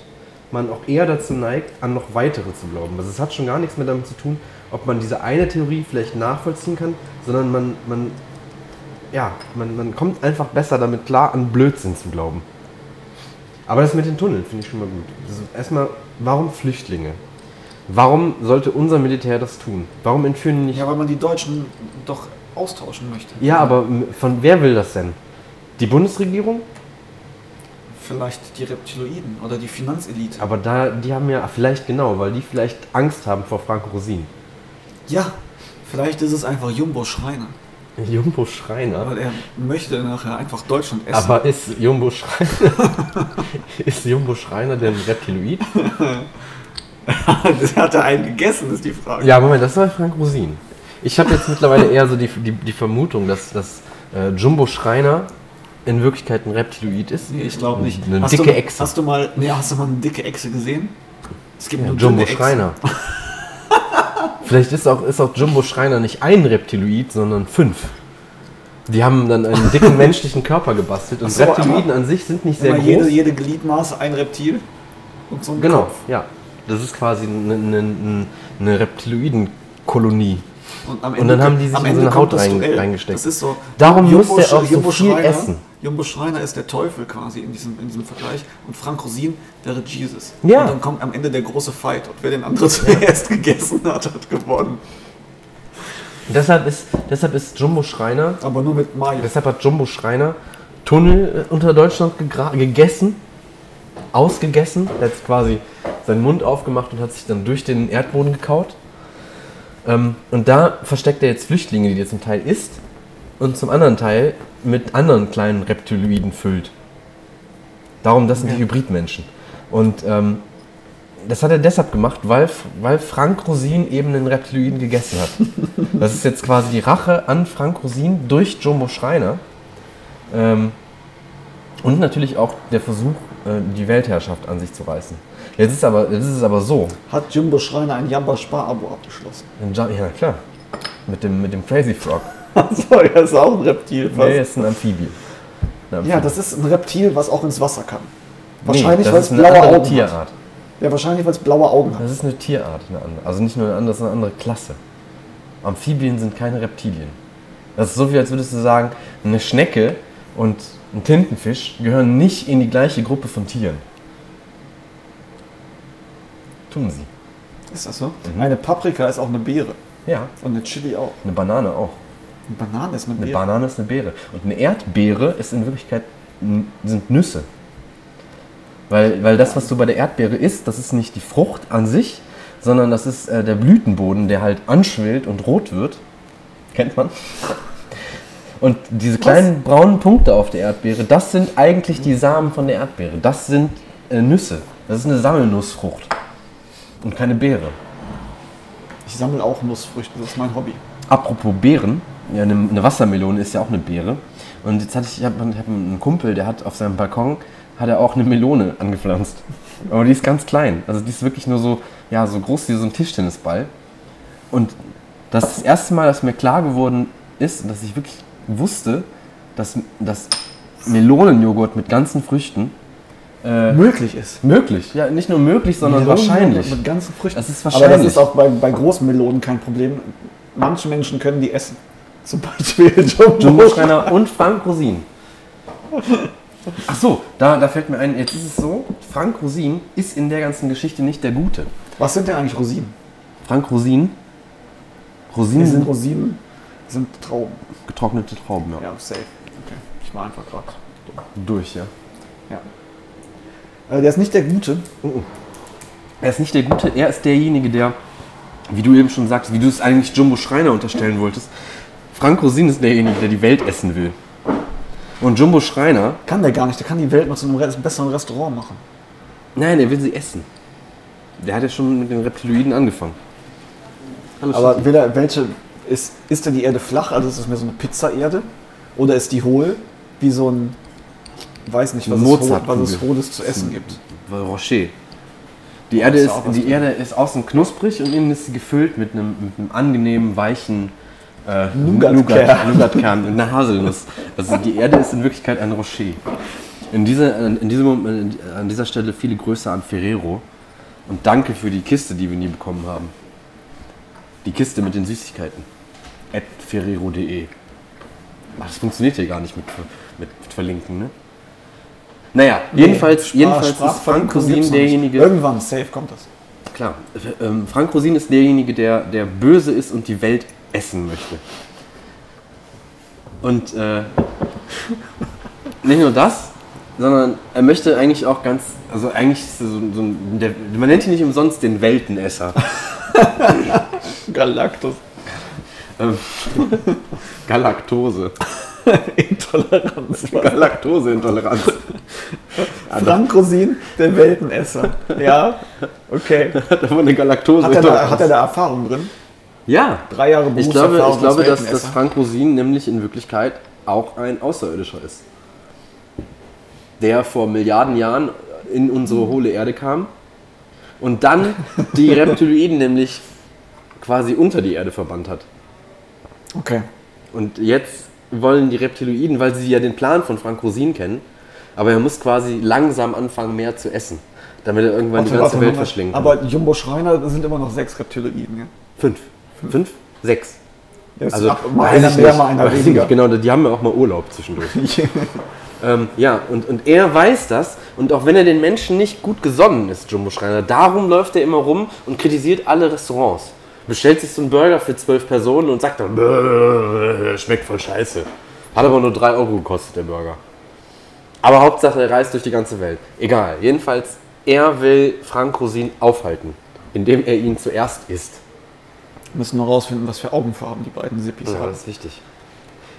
man auch eher dazu neigt, an noch weitere zu glauben. Also es hat schon gar nichts mehr damit zu tun, ob man diese eine Theorie vielleicht nachvollziehen kann, sondern man, man ja, man, man kommt einfach besser damit klar, an Blödsinn zu glauben. Aber das mit den Tunneln finde ich schon mal gut. Also erstmal, warum Flüchtlinge? Warum sollte unser Militär das tun? Warum entführen die nicht? Ja, weil man die Deutschen doch austauschen möchte. Ja, aber von wer will das denn? Die Bundesregierung? Vielleicht die Reptiloiden oder die Finanzelite. Aber da, die haben ja vielleicht genau, weil die vielleicht Angst haben vor Frank Rosin. Ja, vielleicht ist es einfach Jumbo Schreiner. [LAUGHS] Jumbo Schreiner. Weil er möchte nachher einfach Deutschland essen. Aber ist Jumbo Schreiner, [LAUGHS] ist Jumbo Schreiner denn Reptiloid? das hat er einen gegessen, ist die Frage. Ja, Moment, das war Frank Rosin. Ich habe jetzt mittlerweile eher so die, die, die Vermutung, dass, dass äh, Jumbo Schreiner in Wirklichkeit ein Reptiloid ist. Nee, ich glaube nicht. Eine hast dicke du, Echse. Hast du mal, nee, hast du mal eine dicke Echse gesehen? Es gibt Ja, nur Jumbo. Schreiner. [LAUGHS] Vielleicht ist auch, ist auch Jumbo Schreiner nicht ein Reptiloid, sondern fünf. Die haben dann einen dicken [LAUGHS] menschlichen Körper gebastelt und so, Reptiloiden an sich sind nicht sehr groß. jede, jede Gliedmaße ein Reptil und so ein genau, Kopf. ja. Das ist quasi eine, eine, eine Reptiloidenkolonie. Und, am Und dann haben die sich in so Ende eine Haut rein- reingesteckt. So. Darum muss der auch so Jumbo viel Schreiner, essen. Jumbo Schreiner ist der Teufel quasi in diesem, in diesem Vergleich und Frank Rosin wäre Jesus. Ja. Und dann kommt am Ende der große Fight und wer den anderen [LAUGHS] zuerst gegessen hat, hat gewonnen. Deshalb ist, deshalb ist Jumbo Schreiner Aber nur mit Mayo. Deshalb hat Jumbo Schreiner Tunnel äh, unter Deutschland gegessen, ausgegessen. Er hat quasi seinen Mund aufgemacht und hat sich dann durch den Erdboden gekaut. Ähm, und da versteckt er jetzt Flüchtlinge, die er zum Teil isst und zum anderen Teil mit anderen kleinen Reptiloiden füllt. Darum, das sind die Hybridmenschen. Und ähm, das hat er deshalb gemacht, weil, weil Frank Rosin eben den Reptiloiden gegessen hat. [LAUGHS] Das ist jetzt quasi die Rache an Frank Rosin durch Jumbo Schreiner. Ähm, und natürlich auch der Versuch, äh, die Weltherrschaft an sich zu reißen. Jetzt ist, aber, jetzt ist es aber so. Hat Jumbo Schreiner ein Jamba-Spar-Abo abgeschlossen. in Ja, ja, klar. Mit dem, mit dem Crazy Frog. Achso, er ist auch ein Reptil. fast. Nee, ist ein Amphibie. Ein Amphibie. Ja, das ist ein Reptil, was auch ins Wasser kann. Nee, Wahrscheinlich, das weil es blaue Augen hat. Tierart. Ja, wahrscheinlich, weil es blaue Augen hat. Das ist eine Tierart, eine andere. Also nicht nur eine andere, das ist eine andere Klasse. Amphibien sind keine Reptilien. Das ist so wie, als würdest du sagen, eine Schnecke und ein Tintenfisch gehören nicht in die gleiche Gruppe von Tieren. Tun sie. Ist das so? Mhm. Eine Paprika ist auch eine Beere. Ja. Und eine Chili auch. Eine Banane auch. Eine Banane ist eine Eine Beere. Banane ist eine Beere. Und eine Erdbeere ist in Wirklichkeit sind Nüsse. Weil, weil das, was du bei der Erdbeere isst, das ist nicht die Frucht an sich, sondern das ist äh, der Blütenboden, der halt anschwillt und rot wird. Kennt man? Und diese kleinen braunen Punkte auf der Erdbeere, das sind eigentlich die Samen von der Erdbeere. Das sind äh, Nüsse. Das ist eine Sammelnussfrucht. Und keine Beere. Ich sammle auch Nussfrüchte, das ist mein Hobby. Apropos Beeren, ja, eine, eine Wassermelone ist ja auch eine Beere. Und jetzt hatte ich, ich habe hab einen Kumpel, der hat auf seinem Balkon hat er auch eine Melone angepflanzt. Aber die ist ganz klein. Also die ist wirklich nur so, ja, so groß wie so ein Tischtennisball. Und das ist das erste Mal, dass mir klar geworden ist, dass ich wirklich wusste, dass, dass Melonenjoghurt mit ganzen Früchten äh, möglich ist. möglich. Ja, nicht nur möglich, sondern Melonen wahrscheinlich. Mit ganzen Früchten. Das ist Aber das wahrscheinlich. ist auch bei, bei großen Melonen kein Problem. Manche Menschen können die essen. [LAUGHS] Zum Beispiel Jumbo. Jumbo Schreiner und Frank Rosin. Ach so, da, da fällt mir ein, jetzt ist es so, Frank Rosin ist in der ganzen Geschichte nicht der Gute. Was sind denn eigentlich Rosinen? Frank Rosin, Rosinen sind sind Rosinen, sind Trauben. getrocknete Trauben, ja. Ja, safe. Okay. Ich war einfach gerade. Durch, ja. Ja. Äh, der ist nicht der Gute. Er ist nicht der Gute, er ist derjenige, der, wie du eben schon sagst, wie du es eigentlich Jumbo Schreiner unterstellen wolltest, Frank Rosin ist derjenige, der die Welt essen will. Und Jumbo Schreiner, Kann der gar nicht. Der kann die Welt mal zu einem Re- besseren Restaurant machen. nein, er will sie essen. Der hat ja schon mit den Reptiloiden angefangen. Alles Aber will er, welche ist, ist denn die Erde flach? Also ist das mehr so eine Pizza-Erde? Oder ist die hohl? Wie so ein, weiß nicht, was, es, was es Hohles zu essen gibt. Rocher. Die Erde, ist die drin. Erde ist außen knusprig und innen ist sie gefüllt mit einem, mit einem angenehmen, weichen äh, Nougatkern. Nougat- und einer Haselnuss. Also die Erde ist in Wirklichkeit ein Rocher. In dieser, in diesem, Moment- an dieser Stelle viele Grüße an Ferrero und danke für die Kiste, die wir nie bekommen haben. Die Kiste mit den Süßigkeiten. At ferrero.de. Das funktioniert hier gar nicht mit, mit, mit Verlinken, ne? Naja, jedenfalls, Sprach- jedenfalls ist Sprachverlinkung Frank Rosin derjenige. Irgendwann, safe kommt das. Klar, ähm, Frank Rosin ist derjenige, der, der böse ist und die Welt essen möchte. Und äh, nicht nur das, sondern er möchte eigentlich auch ganz, also eigentlich ist so, so ein, der, man nennt ihn nicht umsonst den Weltenesser. [LAUGHS] Galactus. Ähm, [LAUGHS] Galaktose. [LAUGHS] Intoleranz. [LAUGHS] Galaktoseintoleranz. [LAUGHS] Frank Rosin, der Weltenesser. Ja, okay. Hat er eine Galaktose Hat er, da, er Erfahrung drin? Ja, Drei Jahre ich glaube, Berufserfahrung ich glaube dass, dass. Frank Rosin nämlich in Wirklichkeit auch ein Außerirdischer ist. Der vor Milliarden Jahren in unsere hohle Erde kam und dann die Reptiloiden nämlich quasi unter die Erde verbannt hat. Okay. Und jetzt wollen die Reptiloiden, weil sie ja den Plan von Frank Rosin kennen, aber er muss quasi langsam anfangen, mehr zu essen, damit er irgendwann die Warte, ganze warte, Welt kann. Aber Jumbo Schreiner sind immer noch sechs Reptiloiden. Ja? Fünf. Fünf? Sechs. Jetzt Also, ab- mal einer mehr, mal einer weniger. Genau, die haben ja auch mal Urlaub zwischendurch. [LAUGHS] ähm, ja, und, und er weiß das. Und auch wenn er den Menschen nicht gut gesonnen ist, Jumbo Schreiner, darum läuft er immer rum und kritisiert alle Restaurants. Bestellt sich so einen Burger für zwölf Personen und sagt dann, "Bäh, schmeckt voll scheiße. Hat aber nur drei Euro gekostet, der Burger. Aber Hauptsache, er reist durch die ganze Welt. Egal. Jedenfalls, er will Frank Rosin aufhalten, indem er ihn zuerst isst. müssen nur rausfinden, was für Augenfarben die beiden Sippis Ja, haben. das ist wichtig.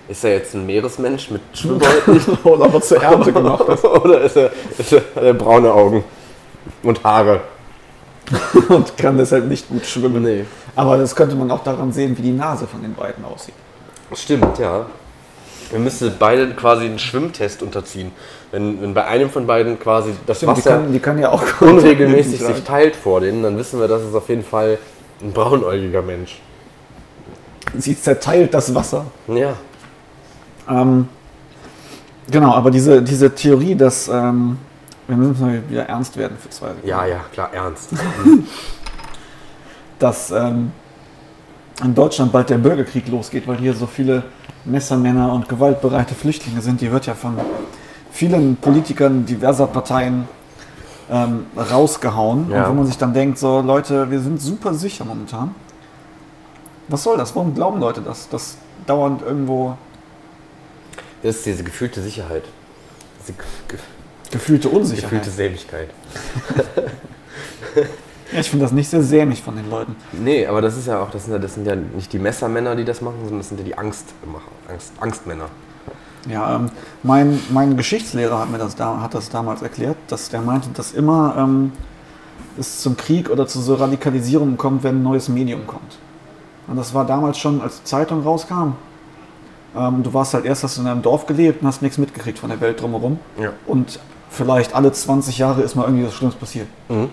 Ist er jetzt ein Meeresmensch mit [LAUGHS] Schwimmhäuten? Oder aber zur Ernte gemacht ist. [LAUGHS] Oder ist er, ist er, hat er braune Augen und Haare? [LAUGHS] und kann deshalb nicht gut schwimmen. Nee. Aber das könnte man auch daran sehen, wie die Nase von den beiden aussieht. Stimmt, ja. Wir müssen beide quasi einen Schwimmtest unterziehen. Wenn, wenn bei einem von beiden quasi das Stimmt, die Wasser können, die können ja auch [LAUGHS] unregelmäßig sich teilt vor denen, dann wissen wir, das ist auf jeden Fall ein braunäugiger Mensch. Sie zerteilt das Wasser. Ja. Ähm, genau, aber diese, diese Theorie, dass ähm, wir müssen mal wieder ernst werden für zwei Sekunden. Ja, ja, klar, ernst. [LAUGHS] dass ähm, in Deutschland bald der Bürgerkrieg losgeht, weil hier so viele Messermänner und gewaltbereite Flüchtlinge sind. Die wird ja von vielen Politikern diverser Parteien ähm, rausgehauen. Ja. Und wo man sich dann denkt, so Leute, wir sind super sicher momentan. Was soll das? Warum glauben Leute das? Dass dauernd irgendwo Das ist diese gefühlte Sicherheit. Diese gefühlte Unsicherheit. gefühlte Sämigkeit. [LAUGHS] Ja, ich finde das nicht sehr sämig von den Leuten. Nee, aber das ist ja auch, das sind ja, das sind ja nicht die Messermänner, die das machen, sondern das sind ja die Angstmacher, Angst, Angstmänner. Ja, ähm, mein, mein Geschichtslehrer hat mir das, da, hat das damals erklärt, dass der meinte, dass immer ähm, es zum Krieg oder zu so Radikalisierungen kommt, wenn ein neues Medium kommt. Und das war damals schon, als die Zeitung rauskam. Ähm, du warst halt erst, hast du in einem Dorf gelebt und hast nichts mitgekriegt von der Welt drumherum. Ja. Und vielleicht alle 20 Jahre ist mal irgendwie was Schlimmes passiert. Mhm.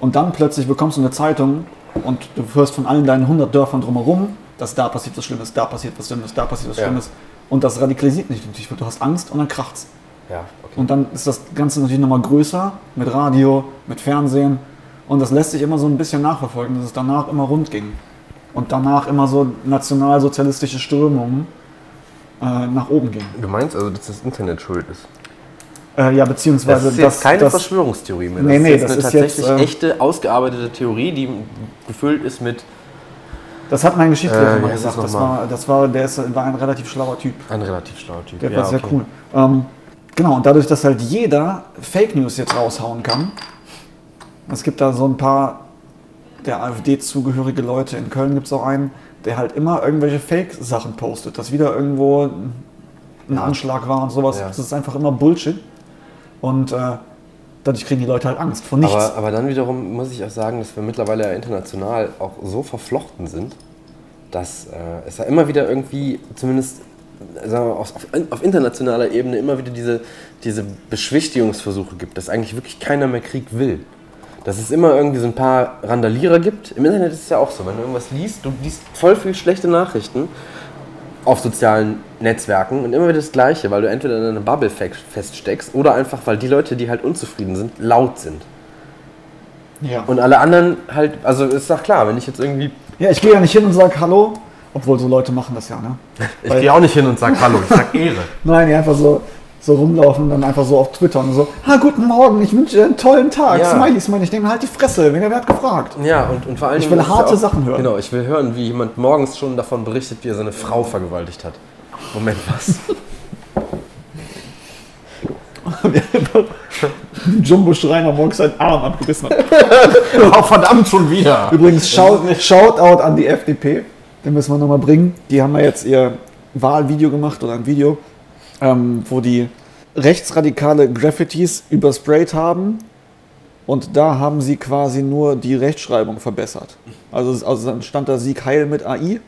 Und dann plötzlich bekommst du eine Zeitung und du hörst von allen deinen 100 Dörfern drumherum, dass da passiert was Schlimmes, da passiert was Schlimmes, da passiert was Ja. Schlimmes. Und das radikalisiert nicht natürlich, weil du hast Angst und dann kracht's. Ja, okay. Und dann ist das Ganze natürlich nochmal größer mit Radio, mit Fernsehen. Und das lässt sich immer so ein bisschen nachverfolgen, dass es danach immer rund ging. Und danach immer so nationalsozialistische Strömungen äh, nach oben gingen. Du meinst also, dass das Internet schuld ist? Äh, ja, beziehungsweise Das ist jetzt keine das, Verschwörungstheorie mehr. Das Nee, ist nee, jetzt das eine ist tatsächlich jetzt, äh, echte, ausgearbeitete Theorie, die gefüllt ist mit das hat mein Geschichtslehrer Äh, mal das gesagt. Das war, das war, der ist, war ein relativ schlauer Typ. ein relativ schlauer Typ. Der war sehr cool. Ähm, genau, und dadurch, dass halt jeder Fake News jetzt raushauen kann, es gibt da so ein paar der AfD zugehörige Leute, in Köln gibt es auch einen, der halt immer irgendwelche Fake-Sachen postet, dass wieder irgendwo ein Anschlag war und sowas. Ja. Das ist einfach immer Bullshit. Und äh, dadurch kriegen die Leute halt Angst vor nichts. Aber, aber dann wiederum muss ich auch sagen, dass wir mittlerweile ja international auch so verflochten sind, dass äh, es ja immer wieder irgendwie, zumindest äh, sagen wir, auf, auf, internationaler Ebene, immer wieder diese, diese Beschwichtigungsversuche gibt, dass eigentlich wirklich keiner mehr Krieg will. Dass es immer irgendwie so ein paar Randalierer gibt. Im Internet ist es ja auch so, wenn du irgendwas liest, du liest voll viel schlechte Nachrichten auf sozialen Netzwerken und immer wieder das Gleiche, weil du entweder in einer Bubble fe- feststeckst oder einfach, weil die Leute, die halt unzufrieden sind, laut sind. ja. Und alle anderen halt, also ist doch klar, wenn ich jetzt irgendwie. ja, ich gehe ja nicht hin und sage Hallo, obwohl so Leute machen das ja, ne? [LAUGHS] Ich gehe auch nicht hin und sag Hallo, ich sag Ehre. [LAUGHS] Nein, die einfach so, so rumlaufen und dann einfach so auf Twitter und so, ha, guten Morgen, ich wünsche dir einen tollen Tag. Ja. Smileys, meine ich, denke, halt die Fresse, wer hat gefragt? Ja, und, und vor allem. Ich will harte Sachen hören. Genau, ich will hören, wie jemand morgens schon davon berichtet, wie er seine Frau vergewaltigt hat. Moment, was? [LAUGHS] Jumbo Schreiner morgens seinen Arm abgerissen hat. [LAUGHS] oh, verdammt, schon wieder! Übrigens, Shout, Shoutout an die FDP, den müssen wir nochmal bringen. Die haben ja jetzt ihr Wahlvideo gemacht oder ein Video, ähm, wo die rechtsradikale Graffitis übersprayt haben. Und da haben sie quasi nur die Rechtschreibung verbessert. Also, also dann stand da Sieg Heil mit AI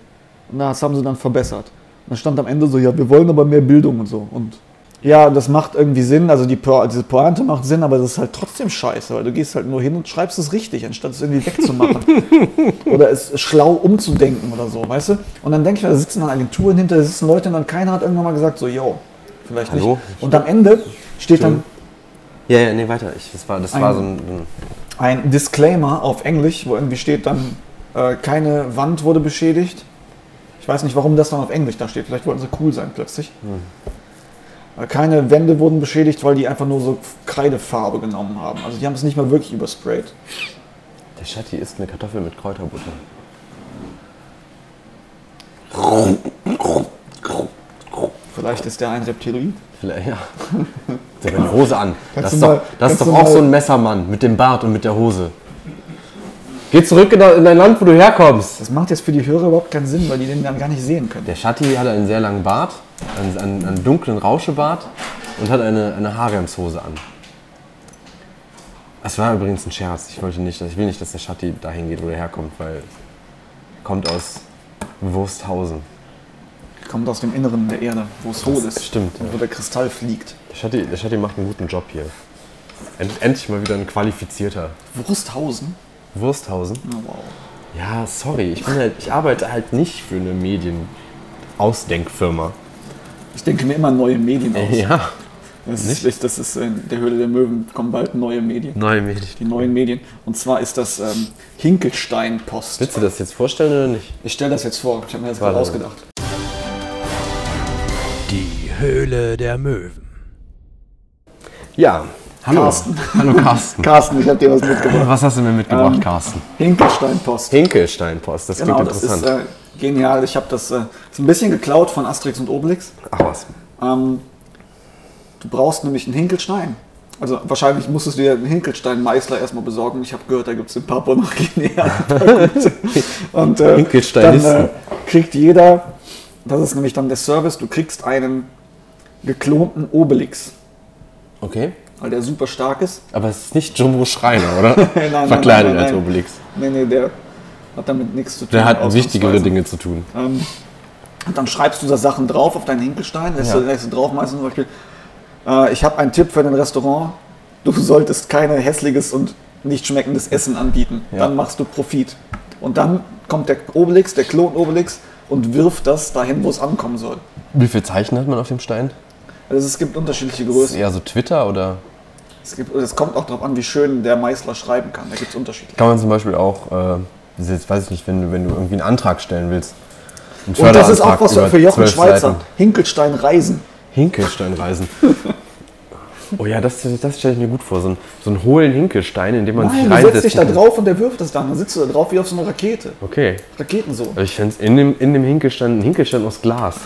und das haben sie dann verbessert. Und dann stand am Ende so, ja, wir wollen aber mehr Bildung und so. Und ja, das macht irgendwie Sinn, also die Po- diese Pointe macht Sinn, aber das ist halt trotzdem scheiße, weil du gehst halt nur hin und schreibst es richtig, anstatt es irgendwie wegzumachen. [LAUGHS] oder es schlau umzudenken oder so, weißt du? Und dann denke ich da sitzen dann Agenturen hinter, da sitzen Leute und dann keiner hat irgendwann mal gesagt, so, yo, vielleicht Hallo? nicht. Und am Ende steht dann Ja, ja, nee, weiter. Ich, das war, das war so ein. ein ein Disclaimer auf Englisch, wo irgendwie steht dann, äh, keine Wand wurde beschädigt. Ich weiß nicht, warum das dann auf Englisch da steht. Vielleicht wollten sie cool sein plötzlich. Äh, Keine Wände wurden beschädigt, weil die einfach nur so Kreidefarbe genommen haben. Also die haben es nicht mal wirklich übersprayt. der Schatti isst eine Kartoffel mit Kräuterbutter. Vielleicht ist der ein Reptiloid. Vielleicht, ja. Der hat eine Hose an. Das ist mal- doch, das ist doch auch so ein Messermann mit dem Bart und mit der Hose. Geh zurück in dein Land, wo du herkommst. Das macht jetzt für die Hörer überhaupt keinen Sinn, weil die den dann gar nicht sehen können. Der Schatti hat einen sehr langen Bart, einen, einen, einen dunklen Rauschebart und hat eine, eine Haremshose an. Das war übrigens ein Scherz. Ich wollte nicht, ich will nicht, dass der Schatti dahin geht, wo er herkommt, weil er kommt aus Wursthausen. Kommt aus dem Inneren der Erde, wo es hohl ist. stimmt, ja. wo der Kristall fliegt. Der Schatti, der Schatti macht einen guten Job hier. End, endlich mal wieder ein qualifizierter. Wursthausen? Wursthausen? Oh, wow. Ja, sorry, ich, bin halt, ich arbeite halt nicht für eine Medienausdenkfirma. Ich denke mir immer neue Medien aus. Ja, Das ist, ich- das ist in der Höhle der Möwen, kommen bald neue Medien. neue Medien. Die neuen Medien. Und zwar ist das ähm, Hinkelstein-Post. Willst du das jetzt vorstellen oder nicht? Ich stelle das jetzt vor, ich habe mir das gerade ausgedacht. Höhle der Möwen. Ja, hallo. Carsten. Hallo Carsten. [LAUGHS] Carsten, ich habe dir was mitgebracht. Was hast du mir mitgebracht, Ähm, Carsten? Hinkelstein-Post. Hinkelsteinpost, das klingt Genau, das ist interessant. äh, genial. Ich habe das äh, ist ein bisschen geklaut von Asterix und Obelix. Ach was. Ähm, du brauchst nämlich einen Hinkelstein. Also wahrscheinlich musstest du dir einen Hinkelstein-Meißler erstmal besorgen. Ich habe gehört, da gibt es in Papua noch Pakete. Und äh, Hinkelsteinisten. dann äh, kriegt jeder, das ist nämlich dann der Service, du kriegst einen geklonten Obelix, Okay. weil der super stark ist. Aber es ist nicht Jumbo Schreiner, oder? [LAUGHS] Nein, nein, Verkleidet nein, nein, als. Obelix. Nee, nee, der hat damit nichts zu tun. Der hat wichtigere Dinge zu tun. Ähm, und dann schreibst du da Sachen drauf auf deinen Hinkelstein, lässt, Ja. du, lässt du drauf meistens zum Beispiel, äh, ich habe einen Tipp für dein Restaurant, du solltest keine hässliches und nicht schmeckendes Essen anbieten. Ja. Dann machst du Profit. Und dann kommt der Obelix, der Klon Obelix und wirft das dahin, wo es ankommen soll. Wie viele Zeichen hat man auf dem Stein? Also es gibt unterschiedliche Ist Größen. eher so Twitter oder Es, gibt, es kommt auch darauf an, wie schön der Meißler schreiben kann. Da gibt es unterschiedliche. kann man zum Beispiel auch, äh, das jetzt weiß ich nicht, wenn du, wenn du irgendwie einen Antrag stellen willst. Und das ist auch was für Jochen 12 Schweizer. Seiten. Hinkelstein Reisen. Hinkelstein reisen. [LAUGHS] Oh ja, das, das stelle ich mir gut vor. So, ein, so einen hohlen Hinkelstein, in dem man Nein, sich du setzt reinsetzt. dich da drauf und der wirft es dann. Dann sitzt du da drauf wie auf so einer Rakete. Okay. Raketen so. Also ich fände es in dem, in dem Hinkelstein, ein Hinkelstein aus Glas,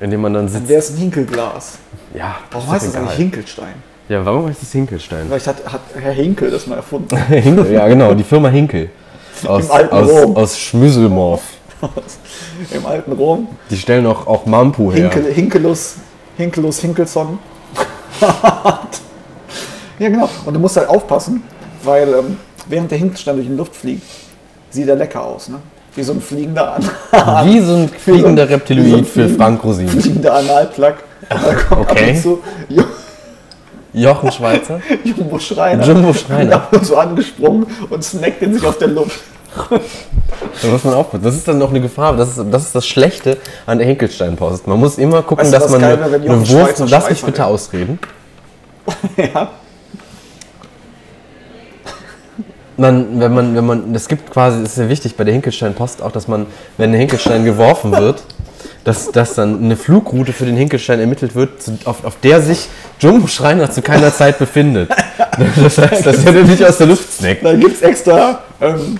in dem man dann sitzt. Der ist ein Hinkelglas. Ja, Warum heißt das eigentlich. Hinkelstein? Ja, warum heißt es Hinkelstein? Vielleicht hat, hat Herr Hinkel das mal erfunden. [LAUGHS] Hinkel, ja genau, die Firma Hinkel. Aus, Im alten aus, Rom. aus Schmüsselmorf. [LAUGHS] Im alten Rom. Die stellen auch, auch Mampu her. Hinkel, Hinkelus, Hinkelus Hinkelson. [LAUGHS] ja, genau. Und du musst halt aufpassen, weil ähm, während der Hinkelstein durch die Luft fliegt, sieht er lecker aus. Ne? Wie so ein fliegender, An [LAUGHS] [LAUGHS] Wie so ein fliegender wie so ein Reptiloid für Frank Rosin. fliegender Analplug. [LAUGHS] Okay. zu Jo- Jochen Schweizer. Jumbo Schreiner. Jumbo Schreiner. Ab und zu angesprungen und snackt in sich auf der Luft. Da muss man aufpassen. Das ist dann noch eine Gefahr. Das ist das, ist das Schlechte an der Hinkelstein-Post. Man muss immer gucken, Weißt du, dass was man eine, eine Wurst. Lass mich bitte ausreden. ja. Man, wenn man, wenn man, es gibt quasi, es ist sehr wichtig bei der Hinkelstein-Post auch, dass man, wenn der Hinkelstein geworfen wird, [LAUGHS] dass, dass dann eine Flugroute für den Hinkelstein ermittelt wird, zu, auf, auf der sich Jumbo Schreiner zu keiner Zeit befindet. [LAUGHS] Das heißt, dass er nicht aus der Luft snackt. Da gibt es extra ähm,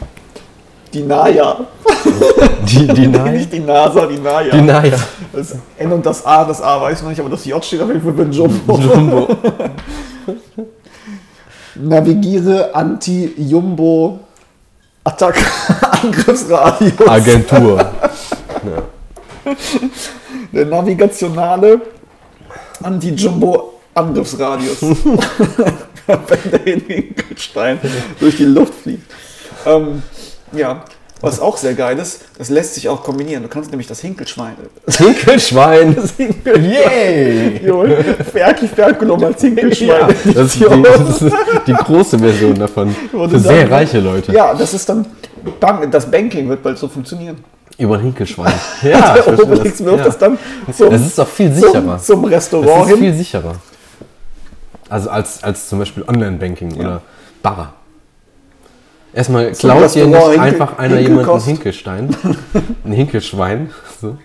die Naya. Die, die [LAUGHS] Naya. Nicht die NASA, die Naya. Die Naya. Das N und das A, das A weiß noch nicht, aber das J steht auf jeden Fall für Jumbo. Jumbo. Navigiere Anti-Jumbo Attack [LAUGHS] Angriffsradius. Agentur. [LAUGHS] Der navigationale Anti-Jumbo Angriffsradius. [LAUGHS] Wenn der in Hinkelstein durch die Luft fliegt. Ähm, ja, was auch sehr geil ist, das lässt sich auch kombinieren. Du kannst nämlich das Hinkelschwein. Hinkelschwein. Das Hinkelschwein. Yay! [LAUGHS] Ferki Ferkulum als Hinkelschwein. Ja, das, ist die, das ist die große Version davon. Für sehr dann- reiche Leute. Ja, das ist dann, das Banking wird bald so funktionieren. Über ein Hinkelschwein. [LAUGHS] Ja, Der Obelix wirft Ja. das dann zum, Das ist doch viel zum, sicherer. zum Das Restaurant ist hin. viel sicherer. Also als, als zum Beispiel Online-Banking oder Barra. Erstmal Zum klaut dir nicht Hinkel- einfach einer jemanden einen. Hinkelstein, [LAUGHS] ein Hinkelschwein. So.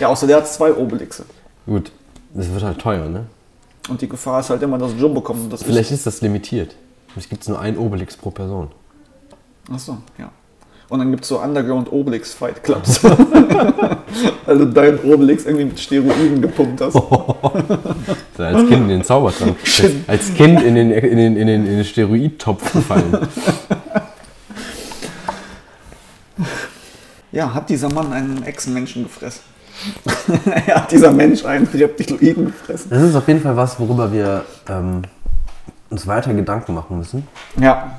Ja, außer der hat zwei Obelixe. Gut, das wird halt teuer, ne? Und die Gefahr ist halt immer, dass Jumbo kommt und das Vielleicht ist das limitiert. Vielleicht gibt es nur einen Obelix pro Person. Achso, ja. Und dann gibt es so Underground Obelix Fight Clubs. [LAUGHS] also dein Obelix irgendwie mit Steroiden gepumpt hast. [LAUGHS] Als Kind in den Zaubertrank. [LAUGHS] Als Kind in den, in den, in den, in den Steroidtopf gefallen. Ja, hat dieser Mann einen Echsenmenschen gefressen? ja, hat dieser Mensch einen Reptiloiden gefressen? Das ist auf jeden Fall was, worüber wir ähm, uns weiter Gedanken machen müssen. Ja.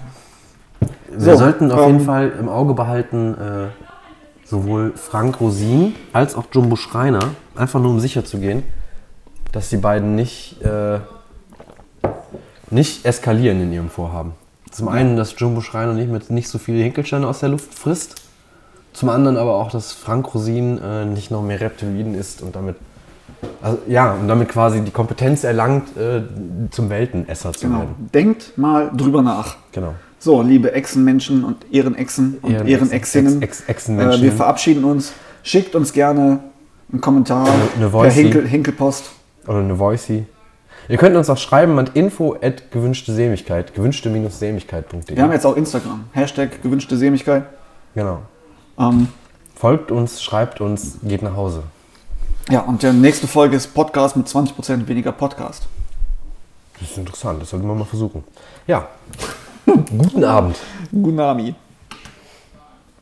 Wir So, sollten auf ähm, jeden Fall im Auge behalten, äh, sowohl Frank Rosin als auch Jumbo Schreiner, einfach nur um sicher zu gehen, dass die beiden nicht, äh, nicht eskalieren in ihrem Vorhaben. Zum einen, dass Jumbo Schreiner nicht mit nicht so viele Hinkelsteine aus der Luft frisst. Zum anderen aber auch, dass Frank Rosin äh, nicht noch mehr Reptiloiden isst und damit, also, ja, und damit quasi die Kompetenz erlangt, äh, zum Weltenesser zu Genau. werden. Denkt mal drüber nach. Genau. So, liebe Echsenmenschen und Ehrenechsen und Ehren- Ehrenexinnen, Ex- Ex- äh, wir verabschieden uns. Schickt uns gerne einen Kommentar eine per. Hinkel, Hinkelpost. Oder eine Voicey. Ihr könnt uns auch schreiben an info at gewünschte Sämigkeit, gewünschte-sämigkeit.de. Wir haben jetzt auch Instagram. Hashtag gewünschte Sämigkeit. Genau. Ähm, Folgt uns, schreibt uns, geht nach Hause. ja, und die nächste Folge ist Podcast mit 20% weniger Podcast. Das ist interessant, das sollten wir mal versuchen. Ja. Guten Abend. Gunami.